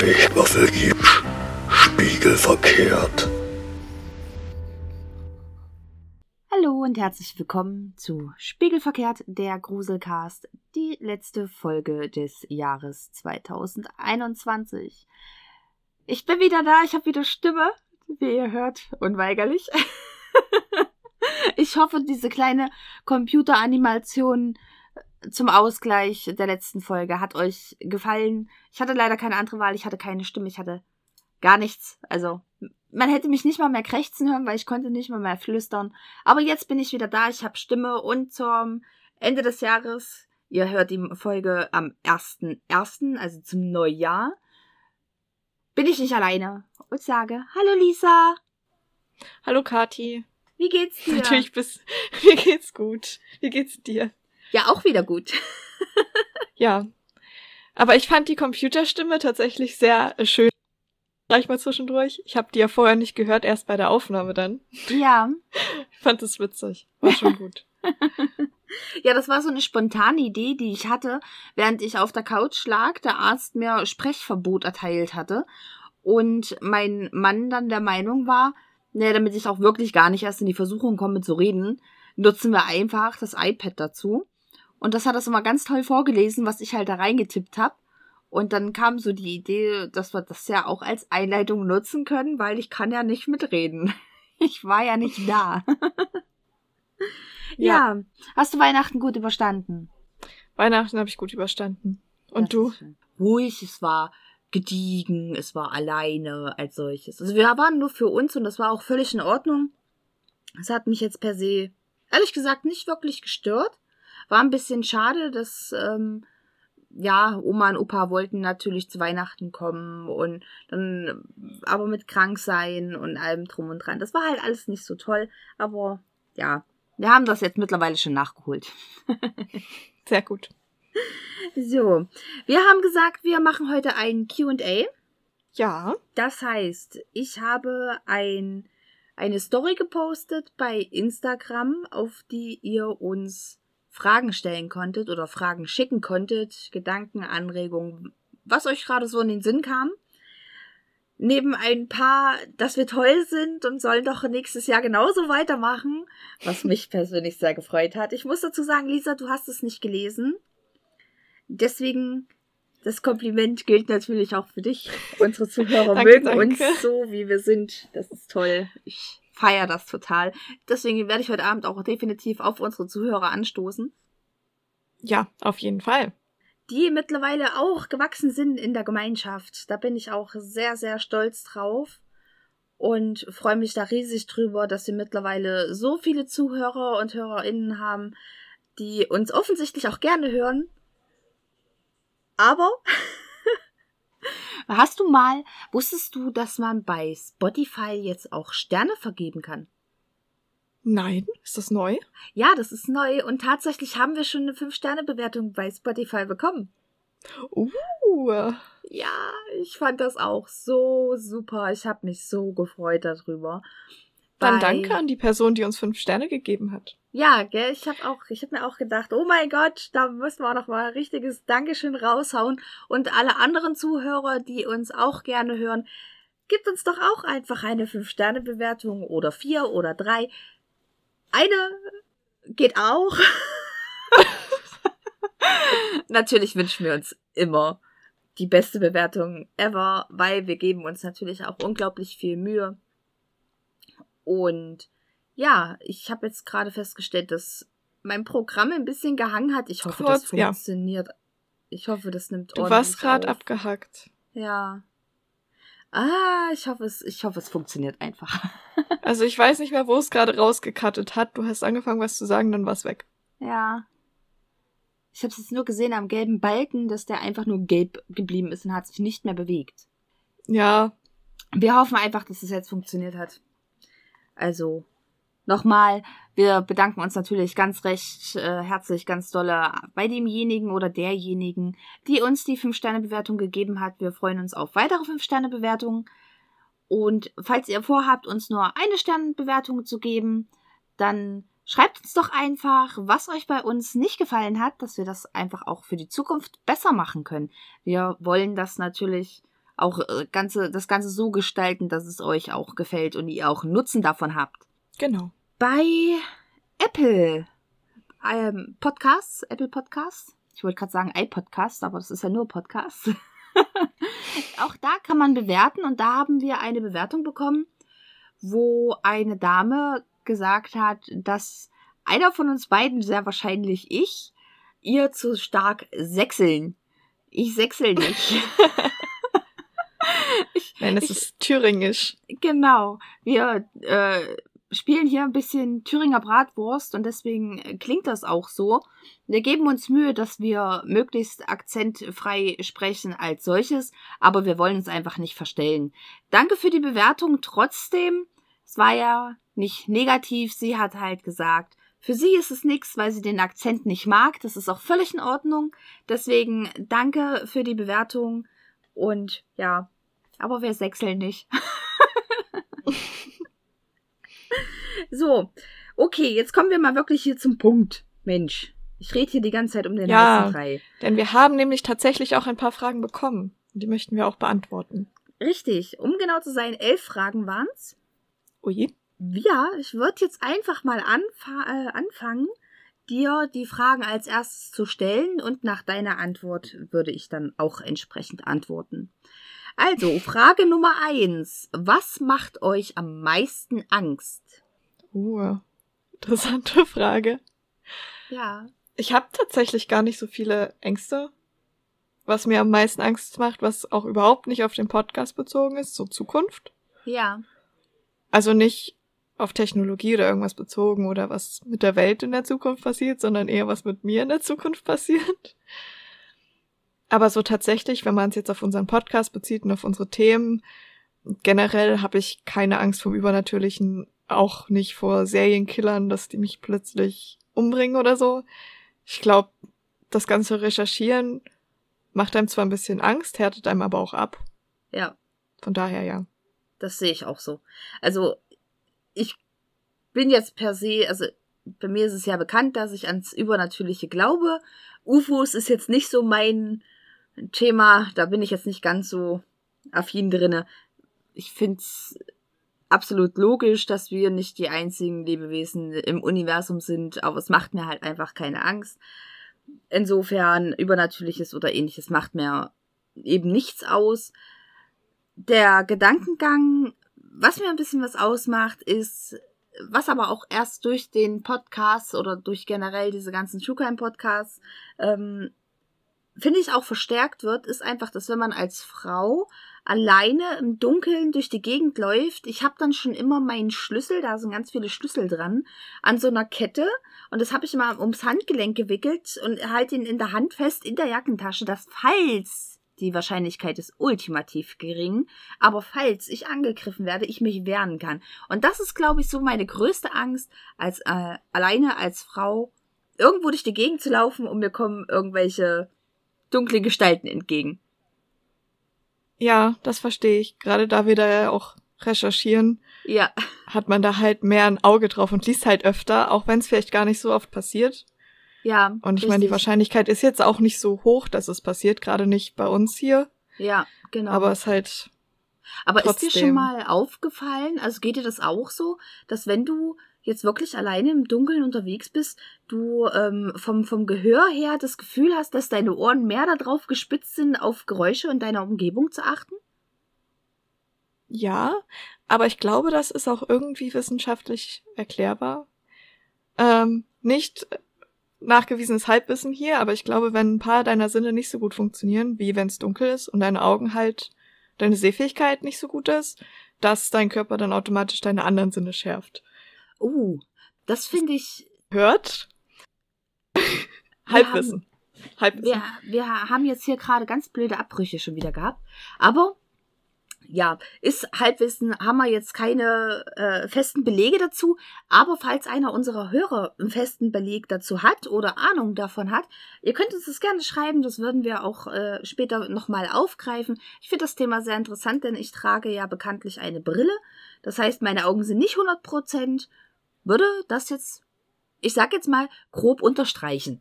Podcast. Eichwaffelgibsch, spiegelverkehrt. Hallo und herzlich willkommen zu Spiegelverkehrt, der Gruselcast, die letzte Folge des Jahres 2021. Ich bin wieder da, ich habe wieder Stimme, wie ihr hört, unweigerlich. ich hoffe, diese kleine Computeranimation zum Ausgleich der letzten Folge hat euch gefallen. Ich hatte leider keine andere Wahl, ich hatte keine Stimme, ich hatte gar nichts. Also, man hätte mich nicht mal mehr krächzen hören, weil ich konnte nicht mal mehr flüstern. Aber jetzt bin ich wieder da, ich habe Stimme und zum Ende des Jahres, ihr hört die Folge am 1.1., also zum Neujahr, bin ich nicht alleine und sage, hallo Lisa. Hallo Kati. Wie geht's dir? Natürlich bist, mir geht's gut. Wie geht's dir? Ja, auch wieder gut. ja. Aber ich fand die Computerstimme tatsächlich sehr schön. Gleich mal zwischendurch. Ich habe die ja vorher nicht gehört, erst bei der Aufnahme dann. Ja. Ich fand es witzig. War schon gut. ja, das war so eine spontane Idee, die ich hatte, während ich auf der Couch lag, der Arzt mir Sprechverbot erteilt hatte und mein Mann dann der Meinung war, ne, damit ich auch wirklich gar nicht erst in die Versuchung komme zu reden, nutzen wir einfach das iPad dazu. Und das hat das immer ganz toll vorgelesen, was ich halt da reingetippt habe. Und dann kam so die Idee, dass wir das ja auch als Einleitung nutzen können, weil ich kann ja nicht mitreden. Ich war ja nicht da. ja. ja. Hast du Weihnachten gut überstanden? Weihnachten habe ich gut überstanden. Und das du? Ruhig, es war gediegen, es war alleine als solches. Also wir waren nur für uns und das war auch völlig in Ordnung. Es hat mich jetzt per se, ehrlich gesagt, nicht wirklich gestört. War ein bisschen schade, dass ähm, ja, Oma und Opa wollten natürlich zu Weihnachten kommen und dann aber mit krank sein und allem drum und dran. Das war halt alles nicht so toll, aber ja, wir haben das jetzt mittlerweile schon nachgeholt. Sehr gut. So, wir haben gesagt, wir machen heute ein QA. Ja. Das heißt, ich habe ein, eine Story gepostet bei Instagram, auf die ihr uns Fragen stellen konntet oder Fragen schicken konntet, Gedanken, Anregungen, was euch gerade so in den Sinn kam. Neben ein paar, dass wir toll sind und sollen doch nächstes Jahr genauso weitermachen, was mich persönlich sehr gefreut hat. Ich muss dazu sagen, Lisa, du hast es nicht gelesen. Deswegen, das Kompliment gilt natürlich auch für dich. Unsere Zuhörer danke, mögen danke. uns so, wie wir sind. Das ist toll. Ich feiere das total. Deswegen werde ich heute Abend auch definitiv auf unsere Zuhörer anstoßen. Ja, auf jeden Fall. Die mittlerweile auch gewachsen sind in der Gemeinschaft. Da bin ich auch sehr, sehr stolz drauf und freue mich da riesig drüber, dass wir mittlerweile so viele Zuhörer und HörerInnen haben, die uns offensichtlich auch gerne hören. Aber Hast du mal, wusstest du, dass man bei Spotify jetzt auch Sterne vergeben kann? Nein, ist das neu? Ja, das ist neu und tatsächlich haben wir schon eine 5-Sterne-Bewertung bei Spotify bekommen. Uh. Ja, ich fand das auch so super. Ich habe mich so gefreut darüber. Dann danke an die Person, die uns fünf Sterne gegeben hat. Ja, gell, ich habe auch, ich habe mir auch gedacht, oh mein Gott, da müssen wir noch mal ein richtiges Dankeschön raushauen und alle anderen Zuhörer, die uns auch gerne hören, gibt uns doch auch einfach eine fünf Sterne Bewertung oder vier oder drei. Eine geht auch. natürlich wünschen wir uns immer die beste Bewertung ever, weil wir geben uns natürlich auch unglaublich viel Mühe. Und ja, ich habe jetzt gerade festgestellt, dass mein Programm ein bisschen gehangen hat. Ich hoffe, Kurz, das funktioniert. Ja. Ich hoffe, das nimmt ordentlich Du warst gerade abgehackt. Ja. Ah, ich hoffe, es, ich hoffe, es funktioniert einfach. also ich weiß nicht mehr, wo es gerade rausgekattet hat. Du hast angefangen, was zu sagen, dann war es weg. Ja. Ich habe es jetzt nur gesehen am gelben Balken, dass der einfach nur gelb geblieben ist und hat sich nicht mehr bewegt. Ja. Wir hoffen einfach, dass es jetzt funktioniert hat. Also nochmal, wir bedanken uns natürlich ganz recht äh, herzlich, ganz dolle bei demjenigen oder derjenigen, die uns die 5-Sterne-Bewertung gegeben hat. Wir freuen uns auf weitere 5-Sterne-Bewertungen. Und falls ihr vorhabt, uns nur eine Sternbewertung zu geben, dann Schreibt uns doch einfach, was euch bei uns nicht gefallen hat, dass wir das einfach auch für die Zukunft besser machen können. Wir wollen das natürlich auch äh, ganze, das Ganze so gestalten, dass es euch auch gefällt und ihr auch Nutzen davon habt. Genau. Bei Apple ähm, Podcasts, Apple Podcasts, ich wollte gerade sagen iPodcast, aber das ist ja nur Podcast. auch da kann man bewerten und da haben wir eine Bewertung bekommen, wo eine Dame gesagt hat, dass einer von uns beiden, sehr wahrscheinlich ich, ihr zu stark sechseln. Ich sechsel nicht. ich, Nein, es ist thüringisch. Genau. Wir äh, spielen hier ein bisschen Thüringer Bratwurst und deswegen klingt das auch so. Wir geben uns Mühe, dass wir möglichst akzentfrei sprechen als solches, aber wir wollen uns einfach nicht verstellen. Danke für die Bewertung trotzdem. Es war ja nicht negativ. Sie hat halt gesagt, für sie ist es nichts, weil sie den Akzent nicht mag. Das ist auch völlig in Ordnung. Deswegen danke für die Bewertung. Und ja, aber wir sechseln nicht. so, okay, jetzt kommen wir mal wirklich hier zum Punkt. Mensch, ich rede hier die ganze Zeit um den ja, heißen Brei. Denn wir haben nämlich tatsächlich auch ein paar Fragen bekommen. Die möchten wir auch beantworten. Richtig, um genau zu sein, elf Fragen waren's. Ui. Ja, ich würde jetzt einfach mal äh, anfangen, dir die Fragen als erstes zu stellen und nach deiner Antwort würde ich dann auch entsprechend antworten. Also, Frage Nummer eins. Was macht euch am meisten Angst? Uh, interessante Frage. Ja. Ich habe tatsächlich gar nicht so viele Ängste. Was mir am meisten Angst macht, was auch überhaupt nicht auf den Podcast bezogen ist, so Zukunft. Ja. Also nicht auf Technologie oder irgendwas bezogen oder was mit der Welt in der Zukunft passiert, sondern eher was mit mir in der Zukunft passiert. Aber so tatsächlich, wenn man es jetzt auf unseren Podcast bezieht und auf unsere Themen, generell habe ich keine Angst vom Übernatürlichen, auch nicht vor Serienkillern, dass die mich plötzlich umbringen oder so. Ich glaube, das ganze Recherchieren macht einem zwar ein bisschen Angst, härtet einem aber auch ab. Ja. Von daher ja. Das sehe ich auch so. Also ich bin jetzt per se, also bei mir ist es ja bekannt, dass ich ans Übernatürliche glaube. UFOs ist jetzt nicht so mein Thema, da bin ich jetzt nicht ganz so affin drinne. Ich find's absolut logisch, dass wir nicht die einzigen Lebewesen im Universum sind, aber es macht mir halt einfach keine Angst. Insofern Übernatürliches oder ähnliches macht mir eben nichts aus. Der Gedankengang was mir ein bisschen was ausmacht, ist, was aber auch erst durch den Podcast oder durch generell diese ganzen Schuhkeim-Podcasts, ähm, finde ich auch verstärkt wird, ist einfach, dass wenn man als Frau alleine im Dunkeln durch die Gegend läuft, ich habe dann schon immer meinen Schlüssel, da sind ganz viele Schlüssel dran, an so einer Kette und das habe ich immer ums Handgelenk gewickelt und halte ihn in der Hand fest in der Jackentasche, dass falls die Wahrscheinlichkeit ist ultimativ gering, aber falls ich angegriffen werde, ich mich wehren kann. Und das ist, glaube ich, so meine größte Angst, als äh, alleine als Frau irgendwo durch die Gegend zu laufen und mir kommen irgendwelche dunkle Gestalten entgegen. Ja, das verstehe ich. Gerade da wir da ja auch recherchieren, ja. hat man da halt mehr ein Auge drauf und liest halt öfter, auch wenn es vielleicht gar nicht so oft passiert. Ja. Und ich meine, die Wahrscheinlichkeit ist jetzt auch nicht so hoch, dass es passiert, gerade nicht bei uns hier. Ja, genau. Aber es halt. Aber trotzdem. ist dir schon mal aufgefallen, also geht dir das auch so, dass wenn du jetzt wirklich alleine im Dunkeln unterwegs bist, du ähm, vom, vom Gehör her das Gefühl hast, dass deine Ohren mehr darauf gespitzt sind, auf Geräusche in deiner Umgebung zu achten? Ja, aber ich glaube, das ist auch irgendwie wissenschaftlich erklärbar. Ähm, nicht nachgewiesenes Halbwissen hier, aber ich glaube, wenn ein paar deiner Sinne nicht so gut funktionieren, wie wenn es dunkel ist und deine Augen halt, deine Sehfähigkeit nicht so gut ist, dass dein Körper dann automatisch deine anderen Sinne schärft. Oh, das finde ich. Hört? Halbwissen. Halbwissen. Wir, wir haben jetzt hier gerade ganz blöde Abbrüche schon wieder gehabt. Aber ja, ist Halbwissen, haben wir jetzt keine äh, festen Belege dazu. Aber falls einer unserer Hörer einen festen Beleg dazu hat oder Ahnung davon hat, ihr könnt uns das gerne schreiben. Das würden wir auch äh, später nochmal aufgreifen. Ich finde das Thema sehr interessant, denn ich trage ja bekanntlich eine Brille. Das heißt, meine Augen sind nicht 100 Prozent. Würde das jetzt ich sag jetzt mal, grob unterstreichen.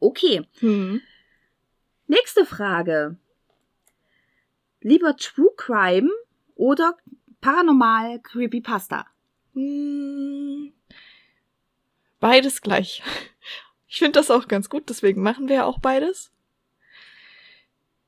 Okay. Hm. Nächste Frage. Lieber True Crime oder Paranormal Creepypasta? Hm. Beides gleich. Ich finde das auch ganz gut, deswegen machen wir ja auch beides.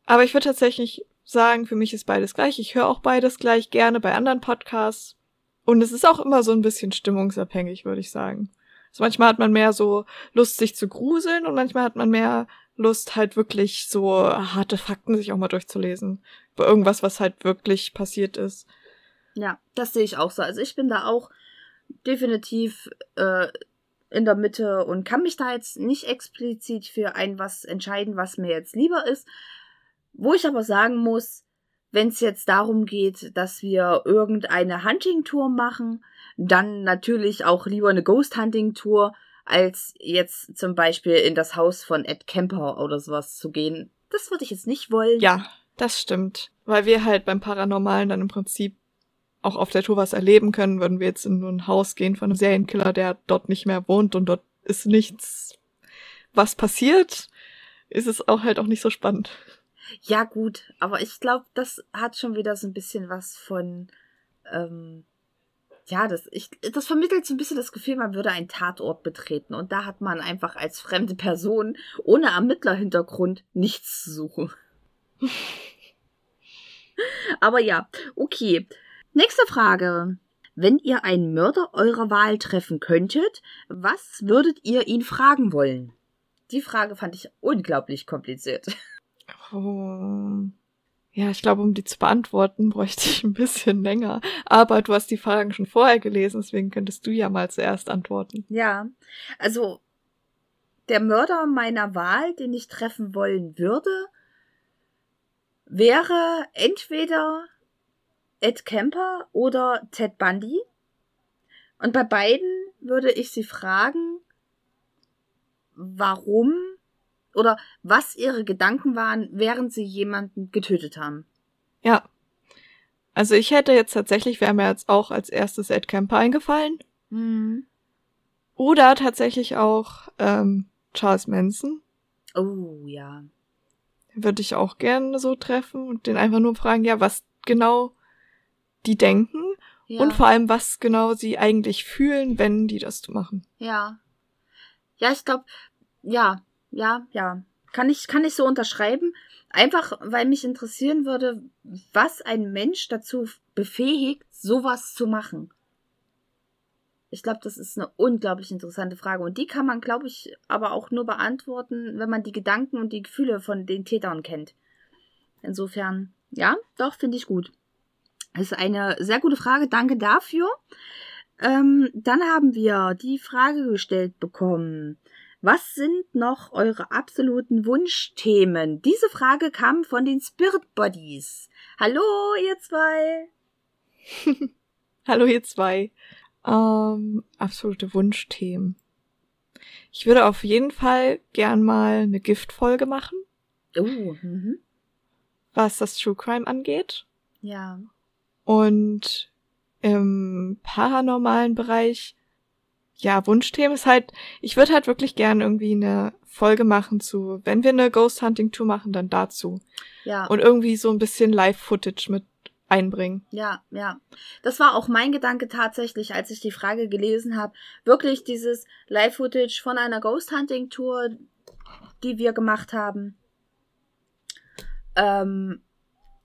Aber ich würde tatsächlich sagen, für mich ist beides gleich. Ich höre auch beides gleich gerne bei anderen Podcasts. Und es ist auch immer so ein bisschen stimmungsabhängig, würde ich sagen. Also manchmal hat man mehr so Lust, sich zu gruseln und manchmal hat man mehr Lust, halt wirklich so harte Fakten sich auch mal durchzulesen. Irgendwas, was halt wirklich passiert ist. Ja, das sehe ich auch so. Also ich bin da auch definitiv äh, in der Mitte und kann mich da jetzt nicht explizit für ein was entscheiden, was mir jetzt lieber ist. Wo ich aber sagen muss, wenn es jetzt darum geht, dass wir irgendeine Hunting-Tour machen, dann natürlich auch lieber eine Ghost-Hunting-Tour, als jetzt zum Beispiel in das Haus von Ed Kemper oder sowas zu gehen. Das würde ich jetzt nicht wollen. Ja, das stimmt. Weil wir halt beim Paranormalen dann im Prinzip auch auf der Tour was erleben können, würden wir jetzt in ein Haus gehen von einem Serienkiller, der dort nicht mehr wohnt und dort ist nichts, was passiert, ist es auch halt auch nicht so spannend. Ja, gut, aber ich glaube, das hat schon wieder so ein bisschen was von, ähm, ja, das, ich, das vermittelt so ein bisschen das Gefühl, man würde einen Tatort betreten und da hat man einfach als fremde Person ohne Ermittlerhintergrund nichts zu suchen. aber ja, okay. Nächste Frage. Wenn ihr einen Mörder eurer Wahl treffen könntet, was würdet ihr ihn fragen wollen? Die Frage fand ich unglaublich kompliziert. Oh. Ja, ich glaube, um die zu beantworten, bräuchte ich ein bisschen länger. Aber du hast die Fragen schon vorher gelesen, deswegen könntest du ja mal zuerst antworten. Ja, also der Mörder meiner Wahl, den ich treffen wollen würde, wäre entweder Ed Kemper oder Ted Bundy. Und bei beiden würde ich sie fragen, warum oder was ihre Gedanken waren, während sie jemanden getötet haben. Ja. Also ich hätte jetzt tatsächlich, wäre mir jetzt auch als erstes Ed Kemper eingefallen. Mhm. Oder tatsächlich auch ähm, Charles Manson. Oh ja. Würde ich auch gerne so treffen und den einfach nur fragen, ja, was genau die denken ja. und vor allem, was genau sie eigentlich fühlen, wenn die das machen. Ja. Ja, ich glaube, ja, ja, ja. Kann ich, kann ich so unterschreiben. Einfach, weil mich interessieren würde, was ein Mensch dazu befähigt, sowas zu machen. Ich glaube, das ist eine unglaublich interessante Frage. Und die kann man, glaube ich, aber auch nur beantworten, wenn man die Gedanken und die Gefühle von den Tätern kennt. Insofern, ja, doch, finde ich gut. Das ist eine sehr gute Frage. Danke dafür. Ähm, dann haben wir die Frage gestellt bekommen. Was sind noch eure absoluten Wunschthemen? Diese Frage kam von den Spirit Bodies. Hallo, ihr zwei. Hallo, ihr zwei. Ähm, absolute Wunschthemen. Ich würde auf jeden Fall gern mal eine Giftfolge machen. Oh, mhm. Was das True Crime angeht. Ja. Und im paranormalen Bereich ja, Wunschthemen ist halt, ich würde halt wirklich gern irgendwie eine Folge machen zu, wenn wir eine Ghost Hunting Tour machen, dann dazu. Ja. Und irgendwie so ein bisschen Live-Footage mit einbringen. Ja, ja. Das war auch mein Gedanke tatsächlich, als ich die Frage gelesen habe. Wirklich dieses Live-Footage von einer Ghost Hunting Tour, die wir gemacht haben. Ähm,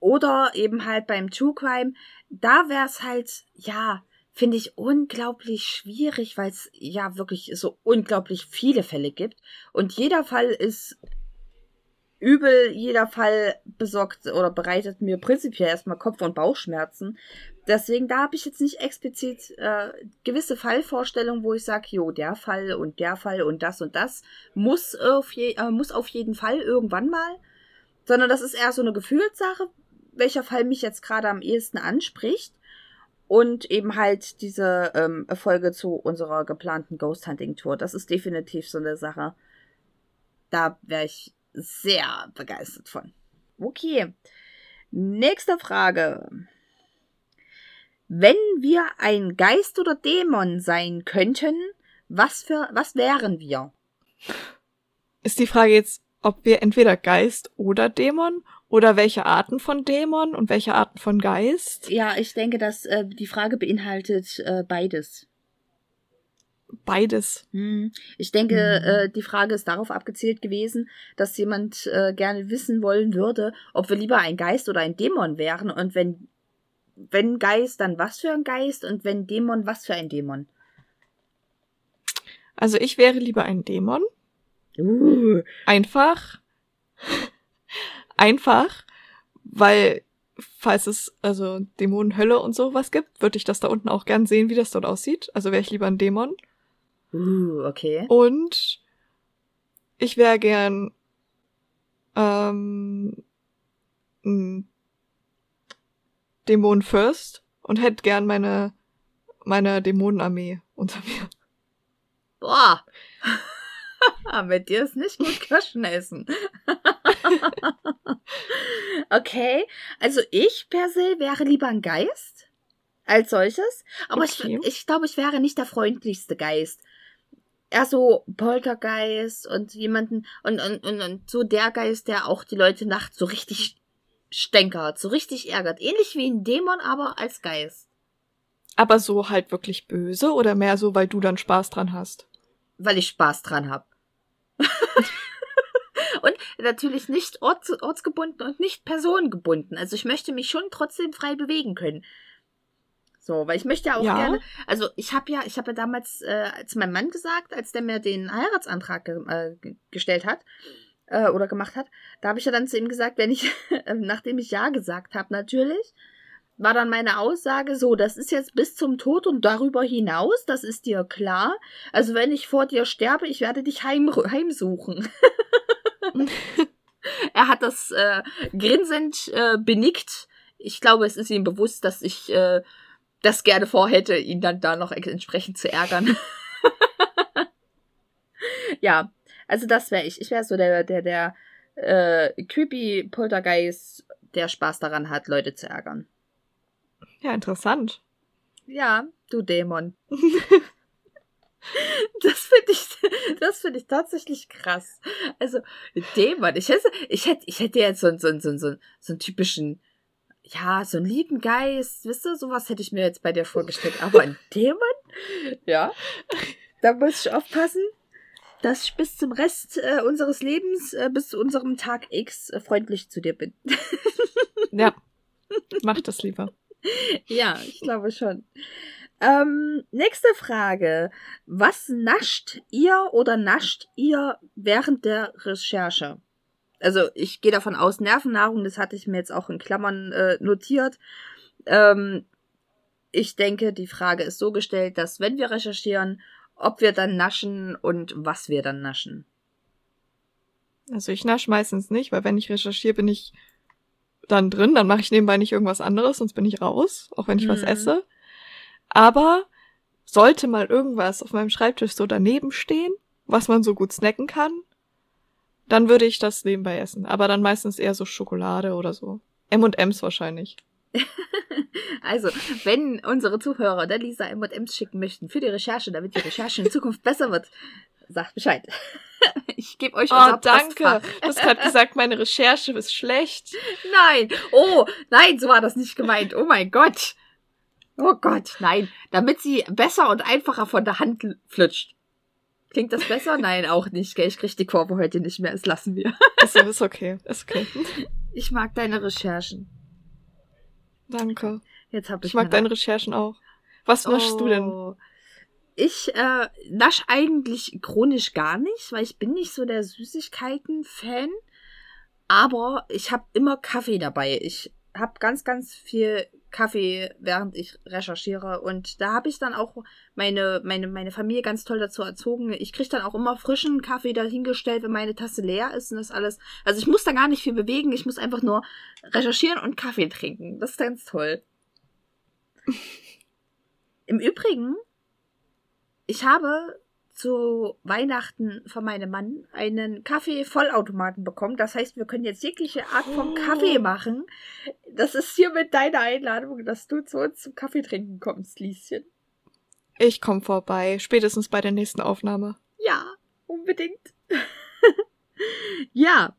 oder eben halt beim True Crime. Da wäre es halt, ja, finde ich unglaublich schwierig, weil es ja wirklich so unglaublich viele Fälle gibt. Und jeder Fall ist übel, jeder Fall besorgt oder bereitet mir prinzipiell erstmal Kopf- und Bauchschmerzen. Deswegen, da habe ich jetzt nicht explizit äh, gewisse Fallvorstellungen, wo ich sage, jo, der Fall und der Fall und das und das muss auf, je, äh, muss auf jeden Fall irgendwann mal. Sondern das ist eher so eine Gefühlssache, welcher Fall mich jetzt gerade am ehesten anspricht. Und eben halt diese ähm, Erfolge zu unserer geplanten Ghost Hunting Tour. Das ist definitiv so eine Sache. Da wäre ich sehr begeistert von. Okay. Nächste Frage. Wenn wir ein Geist oder Dämon sein könnten, Was für, was wären wir? Ist die Frage jetzt, ob wir entweder Geist oder Dämon oder welche Arten von Dämon und welche Arten von Geist? Ja, ich denke, dass äh, die Frage beinhaltet äh, beides. Beides. Hm. Ich denke, Mhm. äh, die Frage ist darauf abgezielt gewesen, dass jemand äh, gerne wissen wollen würde, ob wir lieber ein Geist oder ein Dämon wären und wenn wenn Geist, dann was für ein Geist und wenn Dämon, was für ein Dämon. Also ich wäre lieber ein Dämon. Uh. Einfach. Einfach, weil falls es also Dämonenhölle und sowas gibt, würde ich das da unten auch gern sehen, wie das dort aussieht. Also wäre ich lieber ein Dämon. Uh, okay. Und ich wäre gern ähm, ein Dämon First und hätte gern meine meine Dämonenarmee unter mir. Boah. Mit dir ist nicht gut Kirschen essen. okay, also ich per se wäre lieber ein Geist als solches, aber Okay. ich, ich glaube, ich wäre nicht der freundlichste Geist. Eher so Poltergeist und jemanden und, und, und, und so der Geist, der auch die Leute nachts so richtig stänkert, so richtig ärgert. Ähnlich wie ein Dämon, aber als Geist. Aber so halt wirklich böse oder mehr so, weil du dann Spaß dran hast? weil ich Spaß dran hab. und natürlich nicht orts ortsgebunden und nicht personengebunden. Also ich möchte mich schon trotzdem frei bewegen können. So, weil ich möchte ja auch Ja. gerne. Also ich habe ja, ich habe ja damals äh, zu meinem Mann gesagt, als der mir den Heiratsantrag ge äh, ge- gestellt hat äh, oder gemacht hat, da habe ich ja dann zu ihm gesagt, wenn ich, nachdem ich ja gesagt habe, natürlich, war dann meine Aussage so, das ist jetzt bis zum Tod und darüber hinaus, das ist dir klar. Also wenn ich vor dir sterbe, ich werde dich heim, heimsuchen. er hat das äh, grinsend äh, benickt. Ich glaube, es ist ihm bewusst, dass ich äh, das gerne vorhätte, ihn dann da noch entsprechend zu ärgern. ja, also das wäre ich. Ich wäre so der, der, der äh, creepy Poltergeist, der Spaß daran hat, Leute zu ärgern. Ja, interessant. Ja, du Dämon. Das finde ich, das finde ich tatsächlich krass. Also, Dämon, ich hätte, ich hätte, ich hätte jetzt so, so, so, so, einen- so einen typischen, ja, so einen lieben Geist, wisst ihr, sowas hätte ich mir jetzt bei dir vorgestellt. Aber ein Dämon? Ja. Da muss ich aufpassen, dass ich bis zum Rest äh, unseres Lebens, äh, bis zu unserem Tag X, äh, freundlich zu dir bin. Ja. Mach das lieber. Ja, ich glaube schon. Ähm, nächste Frage. Was nascht ihr oder nascht ihr während der Recherche? Also ich gehe davon aus, Nervennahrung, das hatte ich mir jetzt auch in Klammern äh, notiert. Ähm, ich denke, die Frage ist so gestellt, dass wenn wir recherchieren, ob wir dann naschen und was wir dann naschen. Also ich nasch meistens nicht, weil wenn ich recherchiere, bin ich dann drin, dann mache ich nebenbei nicht irgendwas anderes, sonst bin ich raus, auch wenn ich was Mhm. esse. Aber sollte mal irgendwas auf meinem Schreibtisch so daneben stehen, was man so gut snacken kann, dann würde ich das nebenbei essen. Aber dann meistens eher so Schokolade oder so. M&M's wahrscheinlich. Also, wenn unsere Zuhörer der Lisa M&M's schicken möchten für die Recherche, damit die Recherche in Zukunft besser wird, sagt Bescheid. Ich gebe euch Oh, unser danke. Postfach. Du hast gerade gesagt, meine Recherche ist schlecht. Nein. Oh, nein, so war das nicht gemeint. Oh mein Gott. Oh Gott, nein. Damit sie besser und einfacher von der Hand flutscht. Klingt das besser? Nein, auch nicht. Gell? Ich krieg die Kurve heute nicht mehr. Das lassen wir. Also, ist okay, ist okay. Ich mag deine Recherchen. Danke. Jetzt hab ich Ich mag deine Recherchen auch. Was naschst du denn? Oh. Ich äh, nasch eigentlich chronisch gar nicht, weil ich bin nicht so der Süßigkeiten-Fan. Aber ich habe immer Kaffee dabei. Ich habe ganz, ganz viel Kaffee, während ich recherchiere. Und da habe ich dann auch meine, meine, meine Familie ganz toll dazu erzogen. Ich kriege dann auch immer frischen Kaffee dahingestellt, wenn meine Tasse leer ist und das alles. Also ich muss da gar nicht viel bewegen. Ich muss einfach nur recherchieren und Kaffee trinken. Das ist ganz toll. Im Übrigen, ich habe zu Weihnachten von meinem Mann einen Kaffee-Vollautomaten bekommen. Das heißt, wir können jetzt jegliche Art von Oh. Kaffee machen. Das ist hiermit deine Einladung, dass du zu uns zum Kaffee trinken kommst, Lieschen. Ich komme vorbei, spätestens bei der nächsten Aufnahme. Ja, unbedingt. ja,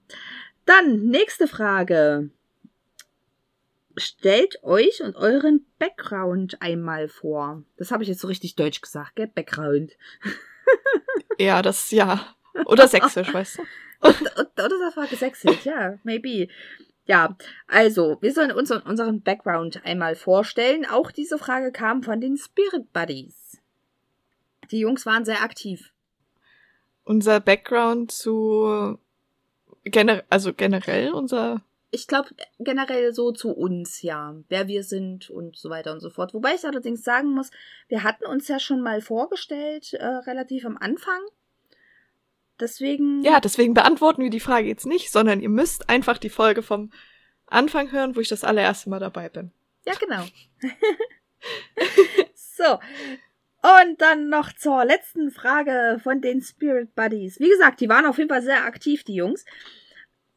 dann nächste Frage. Stellt euch und euren Background einmal vor. Das habe ich jetzt so richtig deutsch gesagt, gell? Background. ja, das ja. Oder sächsisch, weißt du? oder das war gesächsisch, ja, maybe. Ja, also, wir sollen uns unseren Background einmal vorstellen. Auch diese Frage kam von den Spirit Buddies. Die Jungs waren sehr aktiv. Unser Background zu gener also generell unser ich glaube generell so zu uns, ja, wer wir sind und so weiter und so fort. Wobei ich allerdings sagen muss, wir hatten uns ja schon mal vorgestellt, äh, relativ am Anfang. Deswegen. Ja, deswegen beantworten wir die Frage jetzt nicht, sondern ihr müsst einfach die Folge vom Anfang hören, wo ich das allererste Mal dabei bin. Ja, genau. so. Und dann noch zur letzten Frage von den Spirit Buddies. Wie gesagt, die waren auf jeden Fall sehr aktiv, die Jungs.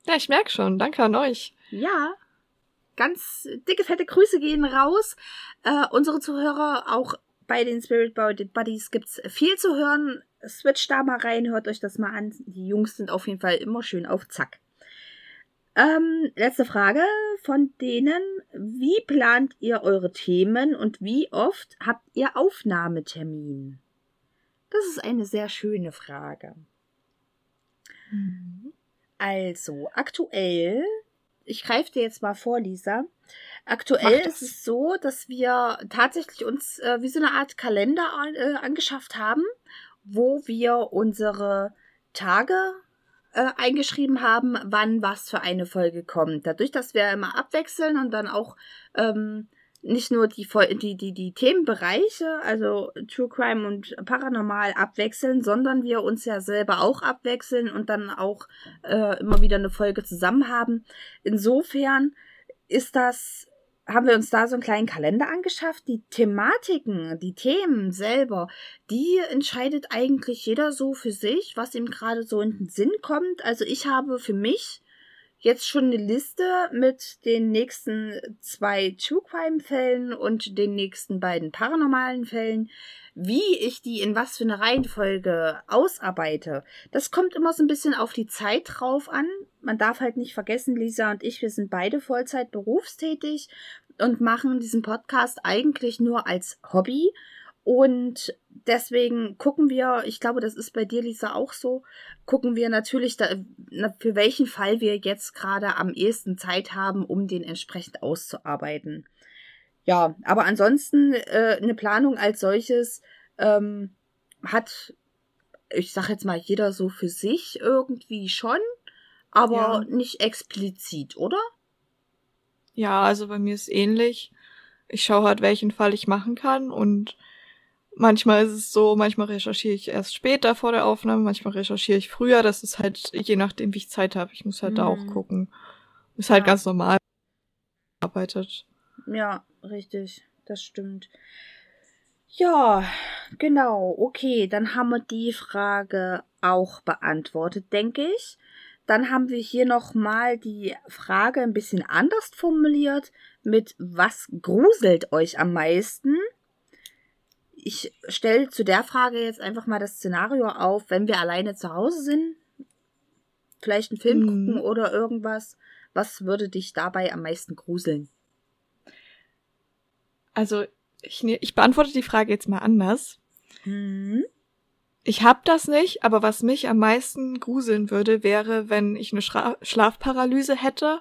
Ja, ich merke schon. Danke an euch. Ja. Ganz dicke, fette Grüße gehen raus. Äh, unsere Zuhörer auch bei den Spirit Buddies gibt's viel zu hören. Switcht da mal rein, hört euch das mal an. Die Jungs sind auf jeden Fall immer schön auf Zack. Ähm, letzte Frage von denen. Wie plant ihr eure Themen und wie oft habt ihr Aufnahmetermin? Das ist eine sehr schöne Frage. Mhm. Also, aktuell, ich greife dir jetzt mal vor, Lisa. Aktuell ist es so, dass wir tatsächlich uns äh, wie so eine Art Kalender äh, angeschafft haben, wo wir unsere Tage äh, eingeschrieben haben, wann was für eine Folge kommt. Dadurch, dass wir immer abwechseln und dann auch ähm, nicht nur die, die, die, die Themenbereiche, also True Crime und Paranormal abwechseln, sondern wir uns ja selber auch abwechseln und dann auch äh, immer wieder eine Folge zusammen haben. Insofern ist das, haben wir uns da so einen kleinen Kalender angeschafft. Die Thematiken, die Themen selber, die entscheidet eigentlich jeder so für sich, was ihm gerade so in den Sinn kommt. Also ich habe für mich jetzt schon eine Liste mit den nächsten zwei True Crime Fällen und den nächsten beiden paranormalen Fällen. Wie ich die in was für eine Reihenfolge ausarbeite, das kommt immer so ein bisschen auf die Zeit drauf an. Man darf halt nicht vergessen, Lisa und ich, wir sind beide Vollzeit berufstätig und machen diesen Podcast eigentlich nur als Hobby. Und deswegen gucken wir, ich glaube, das ist bei dir, Lisa, auch so, gucken wir natürlich, da, für welchen Fall wir jetzt gerade am ehesten Zeit haben, um den entsprechend auszuarbeiten. Ja, aber ansonsten äh, eine Planung als solches ähm, hat, ich sag jetzt mal, jeder so für sich irgendwie schon, aber ja. nicht explizit, oder? Ja, also bei mir ist ähnlich. Ich schaue halt, welchen Fall ich machen kann und Manchmal ist es so, manchmal recherchiere ich erst später vor der Aufnahme, manchmal recherchiere ich früher. Das ist halt je nachdem, wie ich Zeit habe. Ich muss halt mhm. da auch mhm. gucken. Ist halt ja. ganz normal arbeitet. Ja, richtig. Das stimmt. Ja, genau. Okay, dann haben wir die Frage auch beantwortet, denke ich. Dann haben wir hier nochmal die Frage ein bisschen anders formuliert mit was gruselt euch am meisten? Ich stelle zu der Frage jetzt einfach mal das Szenario auf, wenn wir alleine zu Hause sind, vielleicht einen Film mhm. gucken oder irgendwas. Was würde dich dabei am meisten gruseln? Also, ich, ne, ich beantworte die Frage jetzt mal anders. Mhm. Ich habe das nicht, aber was mich am meisten gruseln würde, wäre, wenn ich eine Schra Schlafparalyse hätte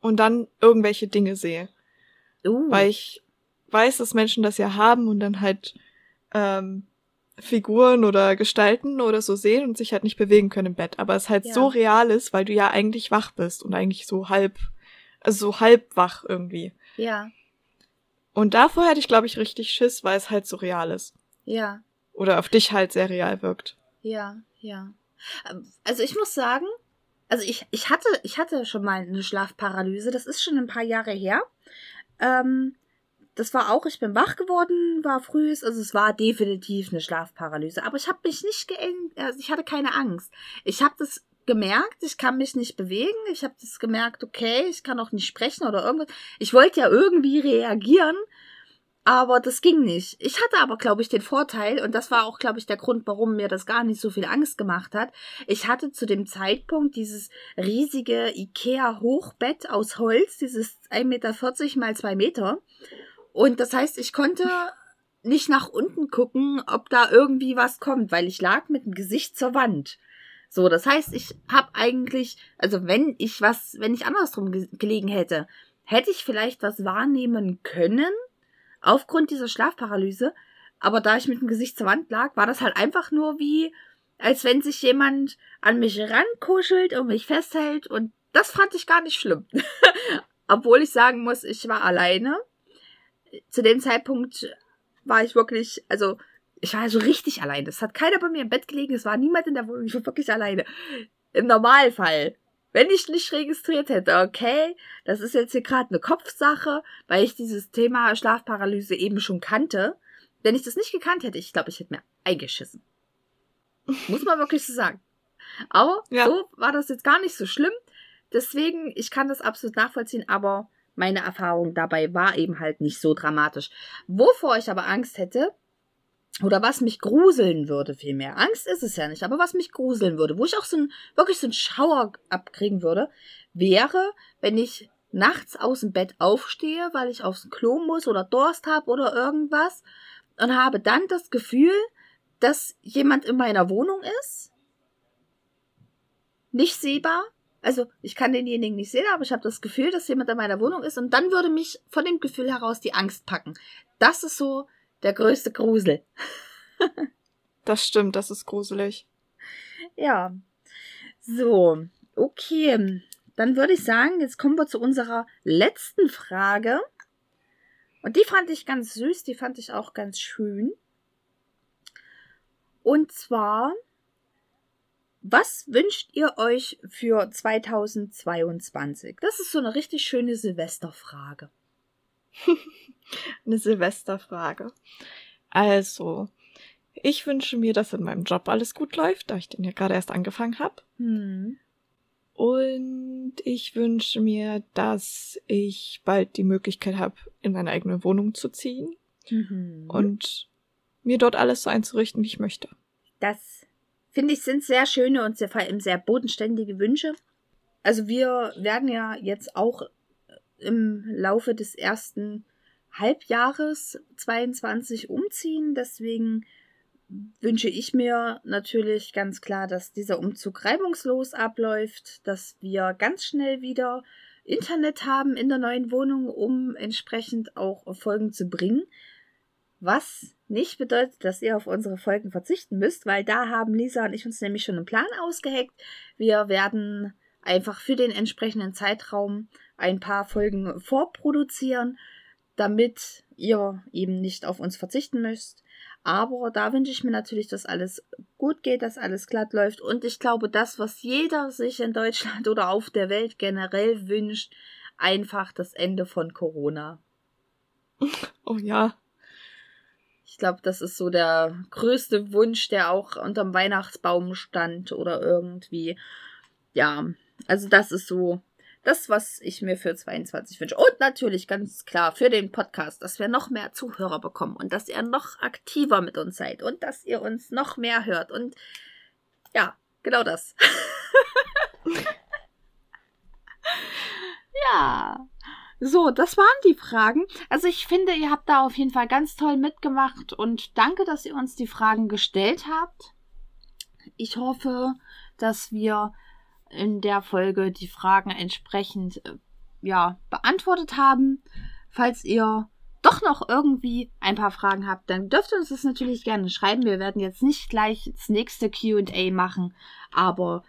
und dann irgendwelche Dinge sehe. Uh. Weil ich weiß, dass Menschen das ja haben und dann halt ähm, Figuren oder Gestalten oder so sehen und sich halt nicht bewegen können im Bett. Aber es halt ja. so real ist, weil du ja eigentlich wach bist und eigentlich so halb, also so halb wach irgendwie. Ja. Und davor hätte ich, glaube ich, richtig Schiss, weil es halt so real ist. Ja. Oder auf dich halt sehr real wirkt. Ja, ja. Ähm, also ich muss sagen, also ich, ich hatte, ich hatte schon mal eine Schlafparalyse, das ist schon ein paar Jahre her. Ähm, das war auch, ich bin wach geworden, war früh, also es war definitiv eine Schlafparalyse. Aber ich habe mich nicht geengt, also ich hatte keine Angst. Ich habe das gemerkt, ich kann mich nicht bewegen. Ich habe das gemerkt, okay, ich kann auch nicht sprechen oder irgendwas. Ich wollte ja irgendwie reagieren, Aber das ging nicht. Ich hatte aber, glaube ich, den Vorteil, und das war auch, glaube ich, der Grund, warum mir das gar nicht so viel Angst gemacht hat. Ich hatte zu dem Zeitpunkt dieses riesige IKEA-Hochbett aus Holz, dieses 1,40 Meter mal 2 Meter. Und das heißt, ich konnte nicht nach unten gucken, ob da irgendwie was kommt, weil ich lag mit dem Gesicht zur Wand. So, das heißt, ich habe eigentlich, also wenn ich was, wenn ich andersrum gelegen hätte, hätte ich vielleicht was wahrnehmen können aufgrund dieser Schlafparalyse. Aber da ich mit dem Gesicht zur Wand lag, war das halt einfach nur wie, als wenn sich jemand an mich rankuschelt und mich festhält. Und das fand ich gar nicht schlimm. Obwohl ich sagen muss, ich war alleine. Zu dem Zeitpunkt war ich wirklich, also ich war so richtig alleine. Es hat keiner bei mir im Bett gelegen, es war niemand in der Wohnung, ich war wirklich alleine. Im Normalfall wenn ich nicht registriert hätte, okay, das ist jetzt hier gerade eine Kopfsache, weil ich dieses Thema Schlafparalyse eben schon kannte. Wenn ich das nicht gekannt hätte, ich glaube, ich hätte mir eingeschissen. Muss man wirklich so sagen. Aber ja. so war das jetzt gar nicht so schlimm. Deswegen, ich kann das absolut nachvollziehen, aber meine Erfahrung dabei war eben halt nicht so dramatisch. Wovor ich aber Angst hätte, oder was mich gruseln würde vielmehr. Angst ist es ja nicht, aber was mich gruseln würde, wo ich auch so ein, wirklich so einen Schauer abkriegen würde, wäre, wenn ich nachts aus dem Bett aufstehe, weil ich aufs Klo muss oder Durst habe oder irgendwas und habe dann das Gefühl, dass jemand in meiner Wohnung ist. Nicht sehbar. Also ich kann denjenigen nicht sehen, aber ich habe das Gefühl, dass jemand in meiner Wohnung ist und dann würde mich von dem Gefühl heraus die Angst packen. Das ist so der größte Grusel. das stimmt, das ist gruselig. Ja. So, okay. Dann würde ich sagen, jetzt kommen wir zu unserer letzten Frage. Und die fand ich ganz süß, die fand ich auch ganz schön. Und zwar, was wünscht ihr euch für 2022? Das ist so eine richtig schöne Silvesterfrage. Eine Silvesterfrage. Also, ich wünsche mir, dass in meinem Job alles gut läuft, da ich den ja gerade erst angefangen habe. Hm. Und ich wünsche mir, dass ich bald die Möglichkeit habe, in meine eigene Wohnung zu ziehen mhm. und mir dort alles so einzurichten, wie ich möchte. Das finde ich sind sehr schöne und sehr, vor allem sehr bodenständige Wünsche. Also wir werden ja jetzt auch im Laufe des ersten Halbjahres 22 umziehen. Deswegen wünsche ich mir natürlich ganz klar, dass dieser Umzug reibungslos abläuft, dass wir ganz schnell wieder Internet haben in der neuen Wohnung, um entsprechend auch Folgen zu bringen. Was nicht bedeutet, dass ihr auf unsere Folgen verzichten müsst, weil da haben Lisa und ich uns nämlich schon einen Plan ausgeheckt. Wir werden einfach für den entsprechenden Zeitraum ein paar Folgen vorproduzieren, damit ihr eben nicht auf uns verzichten müsst. Aber da wünsche ich mir natürlich, dass alles gut geht, dass alles glatt läuft. Und ich glaube, das, was jeder sich in Deutschland oder auf der Welt generell wünscht, einfach das Ende von Corona. Oh ja. Ich glaube, das ist so der größte Wunsch, der auch unterm Weihnachtsbaum stand oder irgendwie. Ja, also das ist so das, was ich mir für 22 wünsche. Und natürlich ganz klar für den Podcast, dass wir noch mehr Zuhörer bekommen und dass ihr noch aktiver mit uns seid und dass ihr uns noch mehr hört. Und ja, genau das. ja. So, das waren die Fragen. Also ich finde, ihr habt da auf jeden Fall ganz toll mitgemacht und danke, dass ihr uns die Fragen gestellt habt. Ich hoffe, dass wir in der Folge die Fragen entsprechend äh, ja, beantwortet haben. Falls ihr doch noch irgendwie ein paar Fragen habt, dann dürft ihr uns das natürlich gerne schreiben. Wir werden jetzt nicht gleich das nächste QA machen, aber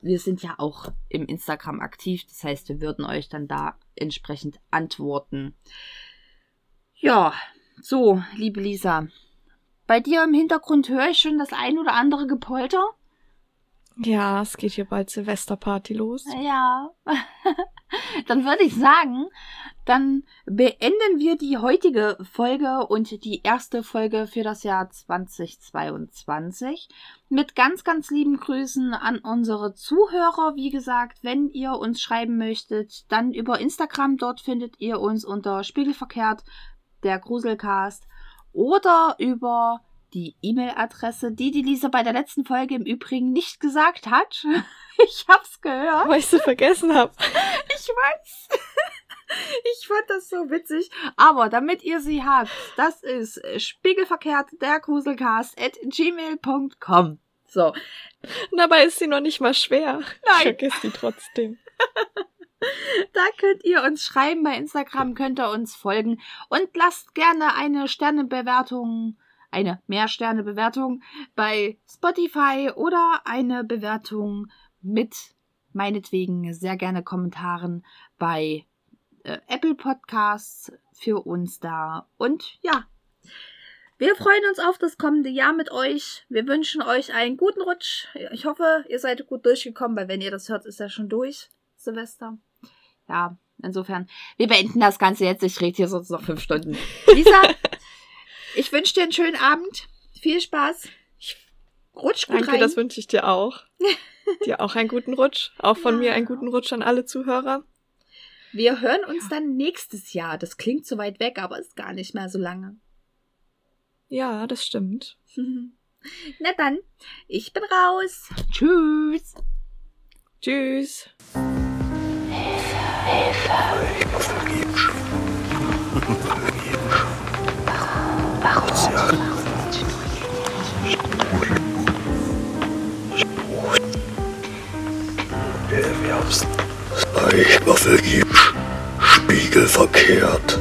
wir sind ja auch im Instagram aktiv. Das heißt, wir würden euch dann da entsprechend antworten. Ja, so, liebe Lisa. Bei dir im Hintergrund höre ich schon das ein oder andere Gepolter. Ja, es geht hier bald Silvesterparty los. Ja. dann würde ich sagen, dann beenden wir die heutige Folge und die erste Folge für das Jahr 2022 mit ganz, ganz lieben Grüßen an unsere Zuhörer. Wie gesagt, wenn ihr uns schreiben möchtet, dann über Instagram. Dort findet ihr uns unter Spiegelverkehrt der Gruselcast oder über die E-Mail-Adresse, die die Lisa bei der letzten Folge im Übrigen nicht gesagt hat. Ich hab's gehört. Weil ich sie vergessen habe. Ich weiß. Ich fand das so witzig. Aber damit ihr sie habt, das ist spiegelverkehrt der Gruselcast at gmail.com. So. Dabei ist sie noch nicht mal schwer. Nein. Ich vergesse sie trotzdem. Da könnt ihr uns schreiben. Bei Instagram könnt ihr uns folgen. Und lasst gerne eine Sternebewertung, eine Mehr-Sterne-Bewertung bei Spotify oder eine Bewertung mit meinetwegen sehr gerne Kommentaren bei äh, Apple Podcasts für uns da. Und ja, wir freuen uns auf das kommende Jahr mit euch. Wir wünschen euch einen guten Rutsch. Ich hoffe, ihr seid gut durchgekommen, weil wenn ihr das hört, ist ja schon durch, Silvester. Ja, insofern, wir beenden das Ganze jetzt. Ich rede hier sonst noch fünf Stunden. Lisa, ich wünsche dir einen schönen Abend. Viel Spaß. Rutsch gut Danke, rein. das wünsche ich dir auch. dir auch einen guten Rutsch. Auch von Ja. mir einen guten Rutsch an alle Zuhörer. Wir hören uns dann nächstes Jahr. Das klingt so weit weg, aber ist gar nicht mehr so lange. Ja, das stimmt. Na dann, ich bin raus. Tschüss. Tschüss. Vergebens. Vergebens. Ich war vergebens. Spiegelverkehrt.